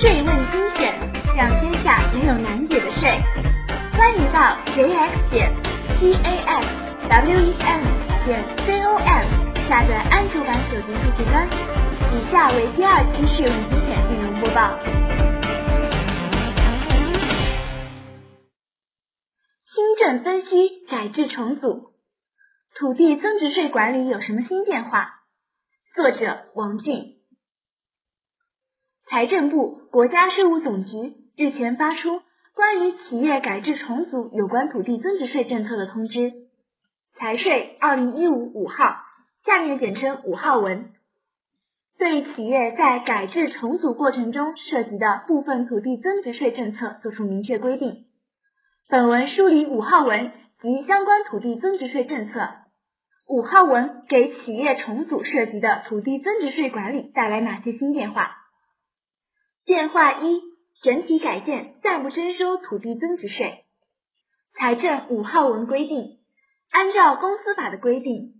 税问精选，让天下没有难解的税。欢迎到 jx 点 t a x w e m 点 c o m 下载安卓版手机客户端。以下为第二期税问精选内容播报。新政分析改制重组，土地增值税管理有什么新变化？作者王俊。财政部、国家税务总局日前发出关于企业改制重组有关土地增值税政策的通知，财税二零一五五号，下面简称五号文，对企业在改制重组过程中涉及的部分土地增值税政策作出明确规定。本文梳理五号文及相关土地增值税政策。五号文给企业重组涉及的土地增值税管理带来哪些新变化？变化一：整体改建暂不征收土地增值税。财政五号文规定，按照公司法的规定，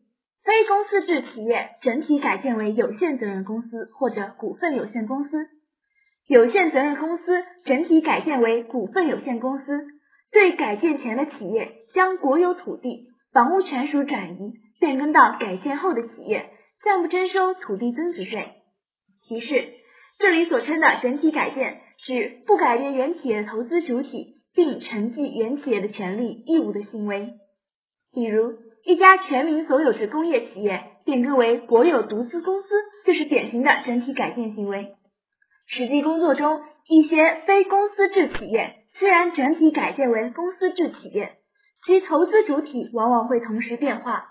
非公司制企业整体改建为有限责任公司或者股份有限公司，有限责任公司整体改建为股份有限公司，对改建前的企业将国有土地、房屋权属转移变更到改建后的企业，暂不征收土地增值税。提示。这里所称的整体改建，指不改变原企业的投资主体，并承继原企业的权利义务的行为。比如，一家全民所有制工业企业变更为国有独资公司，就是典型的整体改建行为。实际工作中，一些非公司制企业虽然整体改建为公司制企业，其投资主体往往会同时变化，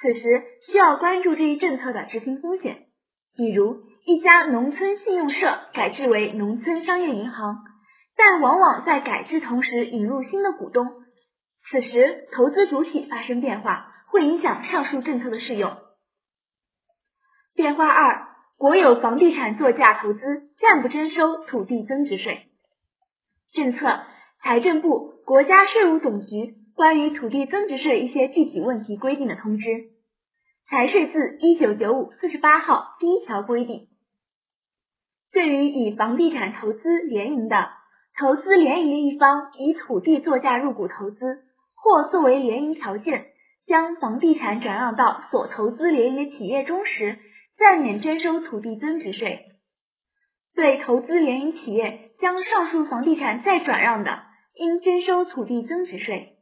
此时需要关注这一政策的执行风险。比如，一家农村信用社改制为农村商业银行，但往往在改制同时引入新的股东，此时投资主体发生变化，会影响上述政策的适用。变化二，国有房地产作价投资暂不征收土地增值税。政策：财政部、国家税务总局关于土地增值税一些具体问题规定的通知。财税字一九九五四十八号第一条规定。对于以房地产投资联营的，投资联营的一方以土地作价入股投资，或作为联营条件，将房地产转让到所投资联营的企业中时，暂免征收土地增值税。对投资联营企业将上述房地产再转让的，应征收土地增值税。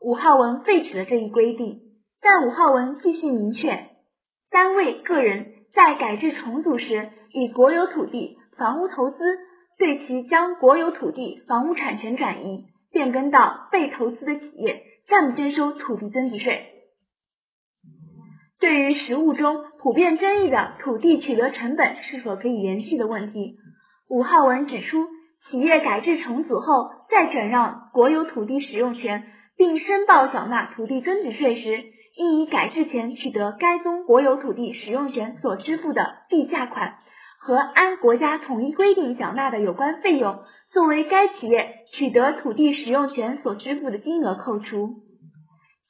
五号文废止了这一规定，但五号文继续明确，单位、个人在改制重组时。以国有土地、房屋投资，对其将国有土地、房屋产权转移变更到被投资的企业，暂不征收土地增值税。对于实务中普遍争议的土地取得成本是否可以延续的问题，五号文指出，企业改制重组后再转让国有土地使用权，并申报缴纳土地增值税时，应以改制前取得该宗国有土地使用权所支付的地价款。和按国家统一规定缴纳的有关费用，作为该企业取得土地使用权所支付的金额扣除。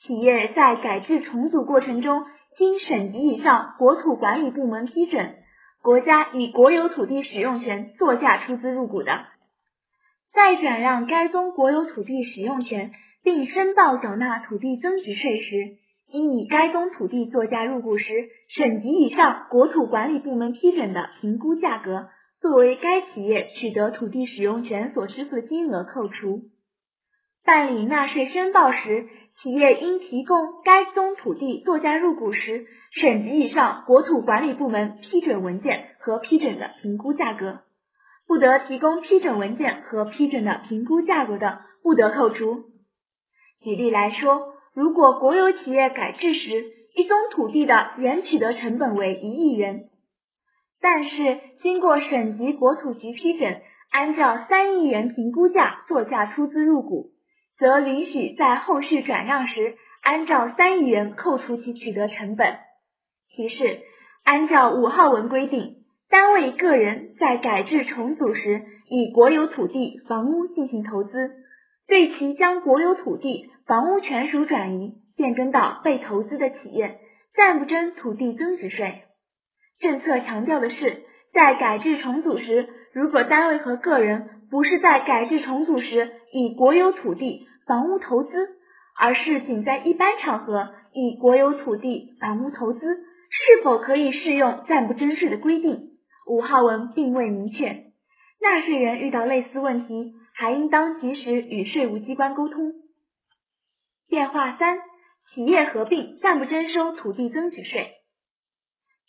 企业在改制重组过程中，经省级以上国土管理部门批准，国家以国有土地使用权作价出资入股的，在转让该宗国有土地使用权并申报缴纳土地增值税时。应以该宗土地作价入股时省级以上国土管理部门批准的评估价格，作为该企业取得土地使用权所支付的金额扣除。办理纳税申报时，企业应提供该宗土地作价入股时省级以上国土管理部门批准文件和批准的评估价格。不得提供批准文件和批准的评估价格的，不得扣除。举例来说。如果国有企业改制时，一宗土地的原取得成本为一亿元，但是经过省级国土局批准，按照三亿元评估价作价出资入股，则允许在后续转让时，按照三亿元扣除其取得成本。提示：按照五号文规定，单位、个人在改制重组时，以国有土地、房屋进行投资，对其将国有土地。房屋权属转移变更到被投资的企业，暂不征土地增值税。政策强调的是，在改制重组时，如果单位和个人不是在改制重组时以国有土地、房屋投资，而是仅在一般场合以国有土地、房屋投资，是否可以适用暂不征税的规定？五号文并未明确。纳税人遇到类似问题，还应当及时与税务机关沟通。变化三：企业合并暂不征收土地增值税。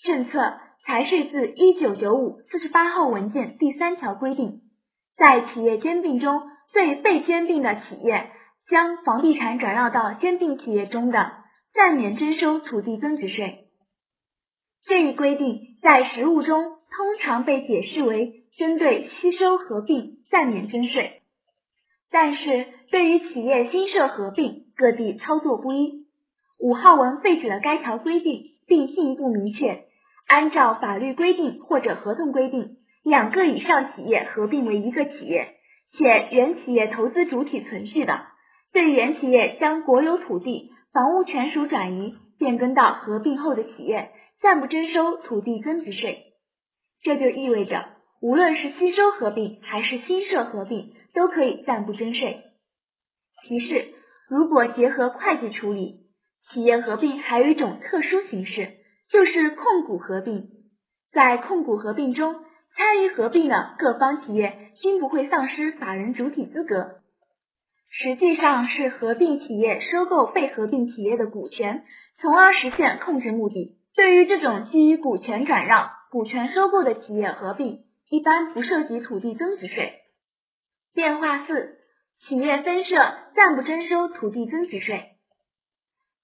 政策：财税自一九九五四十八号文件第三条规定，在企业兼并中，对被兼并的企业将房地产转让到兼并企业中的，暂免征收土地增值税。这一规定在实务中通常被解释为。针对吸收合并暂免征税，但是对于企业新设合并，各地操作不一。五号文废止了该条规定，并进一步明确，按照法律规定或者合同规定，两个以上企业合并为一个企业，且原企业投资主体存续的，对原企业将国有土地、房屋权属转移变更到合并后的企业，暂不征收土地增值税。这就意味着。无论是吸收合并还是新设合并，都可以暂不征税。提示：如果结合会计处理，企业合并还有一种特殊形式，就是控股合并。在控股合并中，参与合并的各方企业均不会丧失法人主体资格，实际上是合并企业收购被合并企业的股权，从而实现控制目的。对于这种基于股权转让、股权收购的企业合并，一般不涉及土地增值税。变化四：企业分设暂不征收土地增值税。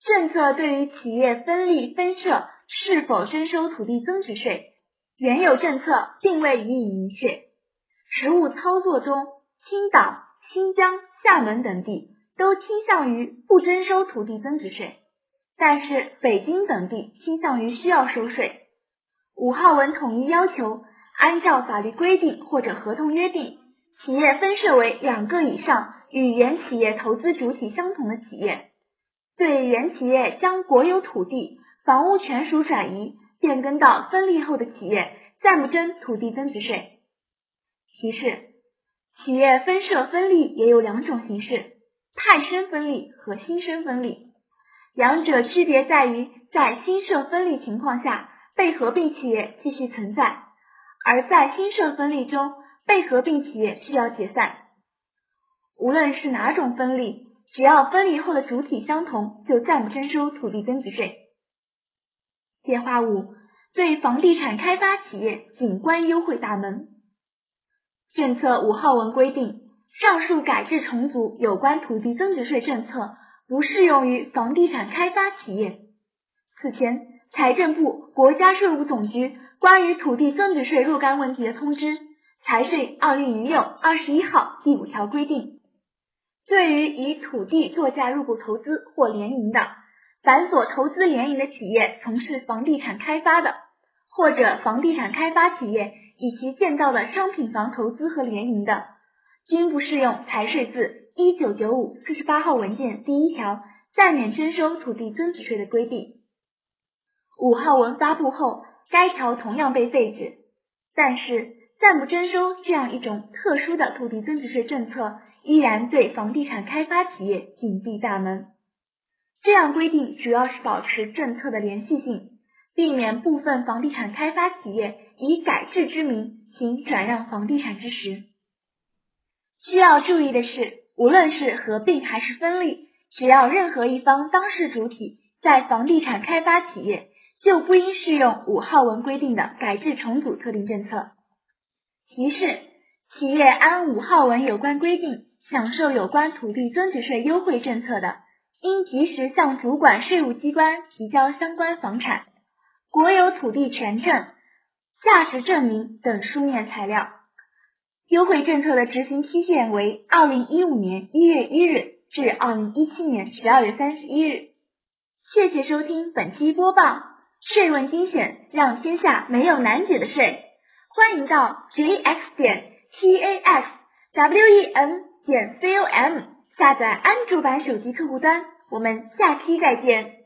政策对于企业分立分设是否征收土地增值税，原有政策并未予以明确。实务操作中，青岛、新疆、厦门等地都倾向于不征收土地增值税，但是北京等地倾向于需要收税。五号文统一要求。按照法律规定或者合同约定，企业分设为两个以上与原企业投资主体相同的企业，对原企业将国有土地、房屋权属转移变更到分立后的企业，暂不征土地增值税。提示：企业分设分立也有两种形式，派生分立和新生分立，两者区别在于，在新设分立情况下，被合并企业继续存在。而在新设分立中，被合并企业需要解散。无论是哪种分立，只要分立后的主体相同，就暂不征收土地增值税。变化五：对房地产开发企业景观优惠大门。政策五号文规定，上述改制重组有关土地增值税政策不适用于房地产开发企业。此前，财政部、国家税务总局。关于土地增值税若干问题的通知，《财税二零零六二十一号》第五条规定，对于以土地作价入股投资或联营的，凡所投资联营的企业从事房地产开发的，或者房地产开发企业以其建造的商品房投资和联营的，均不适用财税自一九九五四十八号文件第一条暂免征收土地增值税的规定。五号文发布后。该条同样被废止，但是暂不征收这样一种特殊的土地增值税政策，依然对房地产开发企业紧闭大门。这样规定主要是保持政策的连续性，避免部分房地产开发企业以改制之名行转让房地产之实。需要注意的是，无论是合并还是分立，只要任何一方当事主体在房地产开发企业。就不应适用五号文规定的改制重组特定政策。提示：企业按五号文有关规定享受有关土地增值税优惠政策的，应及时向主管税务机关提交相关房产、国有土地权证、价值证明等书面材料。优惠政策的执行期限为二零一五年一月一日至二零一七年十二月三十一日。谢谢收听本期播报。税问精选，让天下没有难解的税。欢迎到 gx 点 tas w e n 点 com 下载安卓版手机客户端。我们下期再见。